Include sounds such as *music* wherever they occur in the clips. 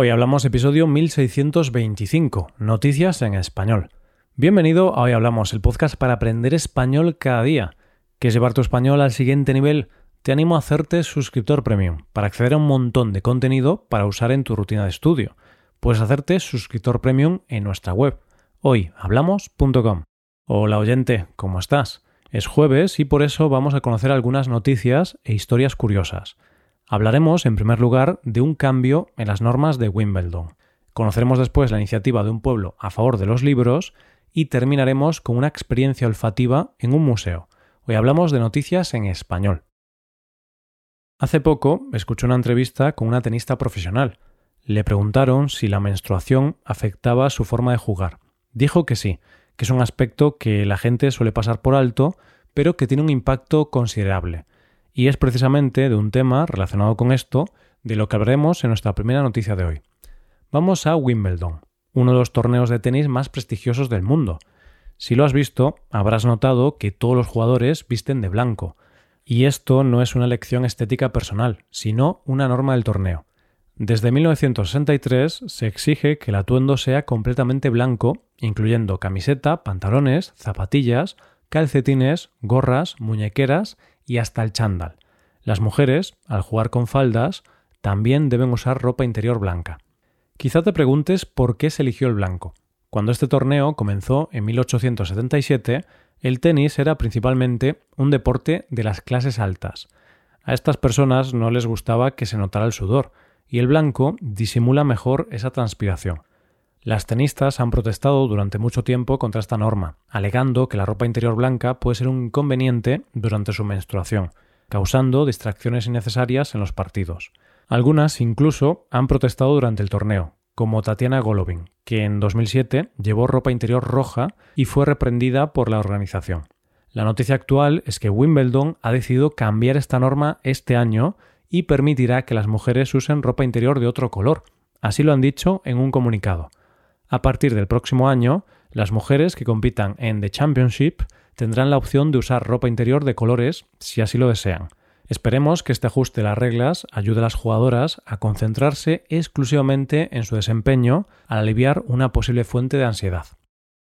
Hoy hablamos episodio 1625, Noticias en Español. Bienvenido a Hoy Hablamos, el podcast para aprender español cada día. ¿Quieres llevar tu español al siguiente nivel? Te animo a hacerte suscriptor premium para acceder a un montón de contenido para usar en tu rutina de estudio. Puedes hacerte suscriptor premium en nuestra web, hoyhablamos.com. Hola oyente, ¿cómo estás? Es jueves y por eso vamos a conocer algunas noticias e historias curiosas. Hablaremos, en primer lugar, de un cambio en las normas de Wimbledon. Conoceremos después la iniciativa de un pueblo a favor de los libros y terminaremos con una experiencia olfativa en un museo. Hoy hablamos de noticias en español. Hace poco escuché una entrevista con una tenista profesional. Le preguntaron si la menstruación afectaba su forma de jugar. Dijo que sí, que es un aspecto que la gente suele pasar por alto, pero que tiene un impacto considerable. Y es precisamente de un tema relacionado con esto de lo que hablaremos en nuestra primera noticia de hoy. Vamos a Wimbledon, uno de los torneos de tenis más prestigiosos del mundo. Si lo has visto, habrás notado que todos los jugadores visten de blanco. Y esto no es una elección estética personal, sino una norma del torneo. Desde 1963 se exige que el atuendo sea completamente blanco, incluyendo camiseta, pantalones, zapatillas, calcetines, gorras, muñequeras y hasta el chándal. Las mujeres, al jugar con faldas, también deben usar ropa interior blanca. Quizá te preguntes por qué se eligió el blanco. Cuando este torneo comenzó en 1877, el tenis era principalmente un deporte de las clases altas. A estas personas no les gustaba que se notara el sudor, y el blanco disimula mejor esa transpiración. Las tenistas han protestado durante mucho tiempo contra esta norma, alegando que la ropa interior blanca puede ser un inconveniente durante su menstruación, causando distracciones innecesarias en los partidos. Algunas incluso han protestado durante el torneo, como Tatiana Golovin, que en 2007 llevó ropa interior roja y fue reprendida por la organización. La noticia actual es que Wimbledon ha decidido cambiar esta norma este año y permitirá que las mujeres usen ropa interior de otro color. Así lo han dicho en un comunicado. A partir del próximo año, las mujeres que compitan en The Championship tendrán la opción de usar ropa interior de colores si así lo desean. Esperemos que este ajuste de las reglas ayude a las jugadoras a concentrarse exclusivamente en su desempeño al aliviar una posible fuente de ansiedad.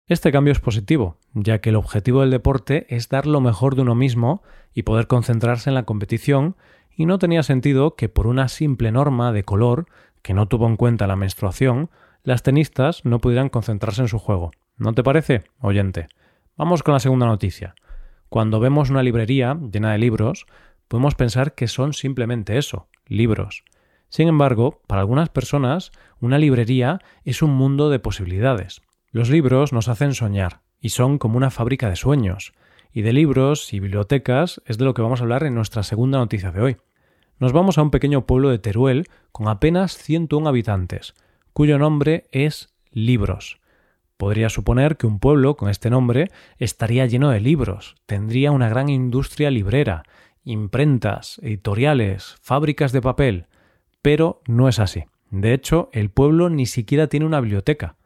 Este cambio es positivo, ya que el objetivo del deporte es dar lo mejor de uno mismo y poder concentrarse en la competición, y no tenía sentido que por una simple norma de color, que no tuvo en cuenta la menstruación, las tenistas no pudieran concentrarse en su juego. ¿No te parece, oyente? Vamos con la segunda noticia. Cuando vemos una librería llena de libros, podemos pensar que son simplemente eso, libros. Sin embargo, para algunas personas, una librería es un mundo de posibilidades. Los libros nos hacen soñar, y son como una fábrica de sueños. Y de libros y bibliotecas es de lo que vamos a hablar en nuestra segunda noticia de hoy. Nos vamos a un pequeño pueblo de Teruel con apenas 101 habitantes, cuyo nombre es Libros. Podría suponer que un pueblo con este nombre estaría lleno de libros, tendría una gran industria librera, imprentas, editoriales, fábricas de papel, pero no es así. De hecho, el pueblo ni siquiera tiene una biblioteca.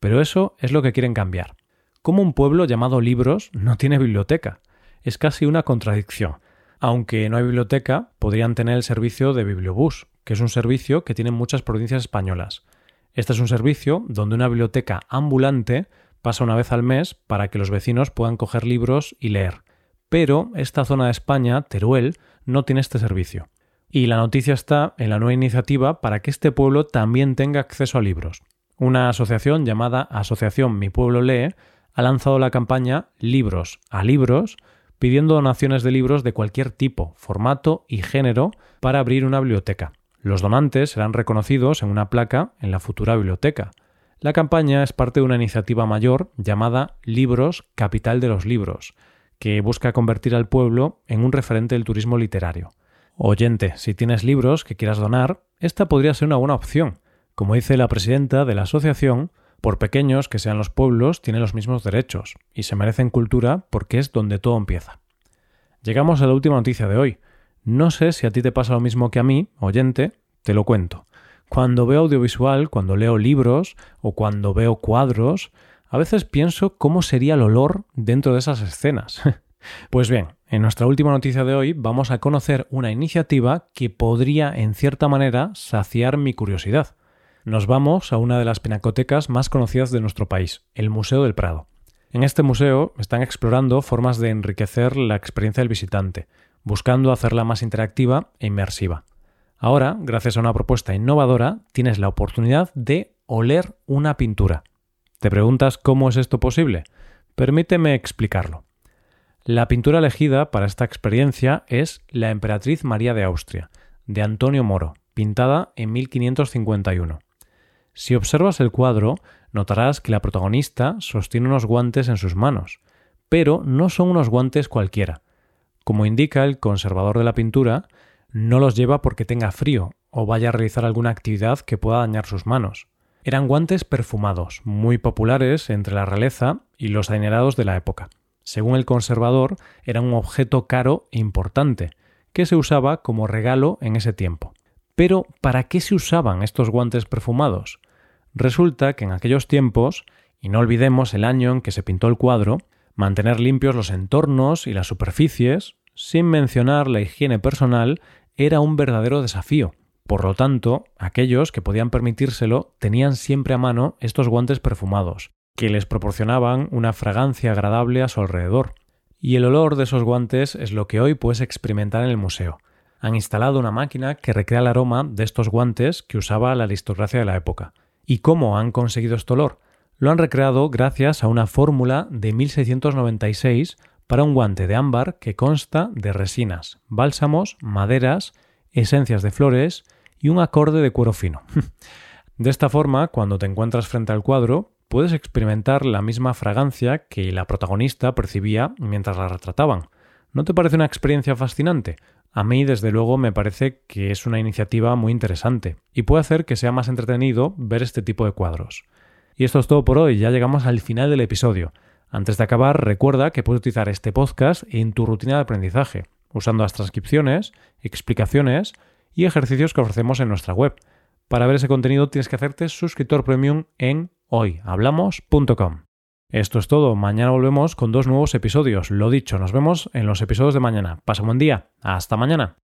Pero eso es lo que quieren cambiar. ¿Cómo un pueblo llamado Libros no tiene biblioteca? Es casi una contradicción. Aunque no hay biblioteca, podrían tener el servicio de Bibliobús, que es un servicio que tienen muchas provincias españolas. Este es un servicio donde una biblioteca ambulante pasa una vez al mes para que los vecinos puedan coger libros y leer. Pero esta zona de España, Teruel, no tiene este servicio. Y la noticia está en la nueva iniciativa para que este pueblo también tenga acceso a libros. Una asociación llamada Asociación Mi Pueblo Lee ha lanzado la campaña Libros a Libros, pidiendo donaciones de libros de cualquier tipo, formato y género para abrir una biblioteca. Los donantes serán reconocidos en una placa en la futura biblioteca. La campaña es parte de una iniciativa mayor llamada Libros Capital de los Libros, que busca convertir al pueblo en un referente del turismo literario. Oyente, si tienes libros que quieras donar, esta podría ser una buena opción. Como dice la presidenta de la asociación, por pequeños que sean los pueblos, tienen los mismos derechos y se merecen cultura porque es donde todo empieza. Llegamos a la última noticia de hoy. No sé si a ti te pasa lo mismo que a mí, oyente, te lo cuento. Cuando veo audiovisual, cuando leo libros o cuando veo cuadros, a veces pienso cómo sería el olor dentro de esas escenas. *laughs* pues bien, en nuestra última noticia de hoy vamos a conocer una iniciativa que podría en cierta manera saciar mi curiosidad. nos vamos a una de las pinacotecas más conocidas de nuestro país, el Museo del Prado. En este museo están explorando formas de enriquecer la experiencia del visitante, buscando hacerla más interactiva e inmersiva. Ahora, gracias a una propuesta innovadora, tienes la oportunidad de oler una pintura. ¿Te preguntas cómo es esto posible? Permíteme explicarlo. La pintura elegida para esta experiencia es La Emperatriz María de Austria, de Antonio Moro, pintada en 1551. Si observas el cuadro, notarás que la protagonista sostiene unos guantes en sus manos, pero no son unos guantes cualquiera. Como indica el conservador de la pintura, no los lleva porque tenga frío o vaya a realizar alguna actividad que pueda dañar sus manos. Eran guantes perfumados, muy populares entre la realeza y los adinerados de la época. Según el conservador, era un objeto caro e importante, que se usaba como regalo en ese tiempo. Pero, ¿para qué se usaban estos guantes perfumados? Resulta que en aquellos tiempos, y no olvidemos el año en que se pintó el cuadro, mantener limpios los entornos y las superficies, sin mencionar la higiene personal, era un verdadero desafío. Por lo tanto, aquellos que podían permitírselo tenían siempre a mano estos guantes perfumados, que les proporcionaban una fragancia agradable a su alrededor. Y el olor de esos guantes es lo que hoy puedes experimentar en el museo. Han instalado una máquina que recrea el aroma de estos guantes que usaba la aristocracia de la época. ¿Y cómo han conseguido este olor? Lo han recreado gracias a una fórmula de 1696 para un guante de ámbar que consta de resinas, bálsamos, maderas, esencias de flores y un acorde de cuero fino. *laughs* de esta forma, cuando te encuentras frente al cuadro, puedes experimentar la misma fragancia que la protagonista percibía mientras la retrataban. ¿No te parece una experiencia fascinante? A mí, desde luego, me parece que es una iniciativa muy interesante y puede hacer que sea más entretenido ver este tipo de cuadros. Y esto es todo por hoy, ya llegamos al final del episodio. Antes de acabar, recuerda que puedes utilizar este podcast en tu rutina de aprendizaje, usando las transcripciones, explicaciones y ejercicios que ofrecemos en nuestra web. Para ver ese contenido tienes que hacerte suscriptor premium en hoyhablamos.com. Esto es todo. Mañana volvemos con dos nuevos episodios. Lo dicho, nos vemos en los episodios de mañana. Pasa un buen día. Hasta mañana.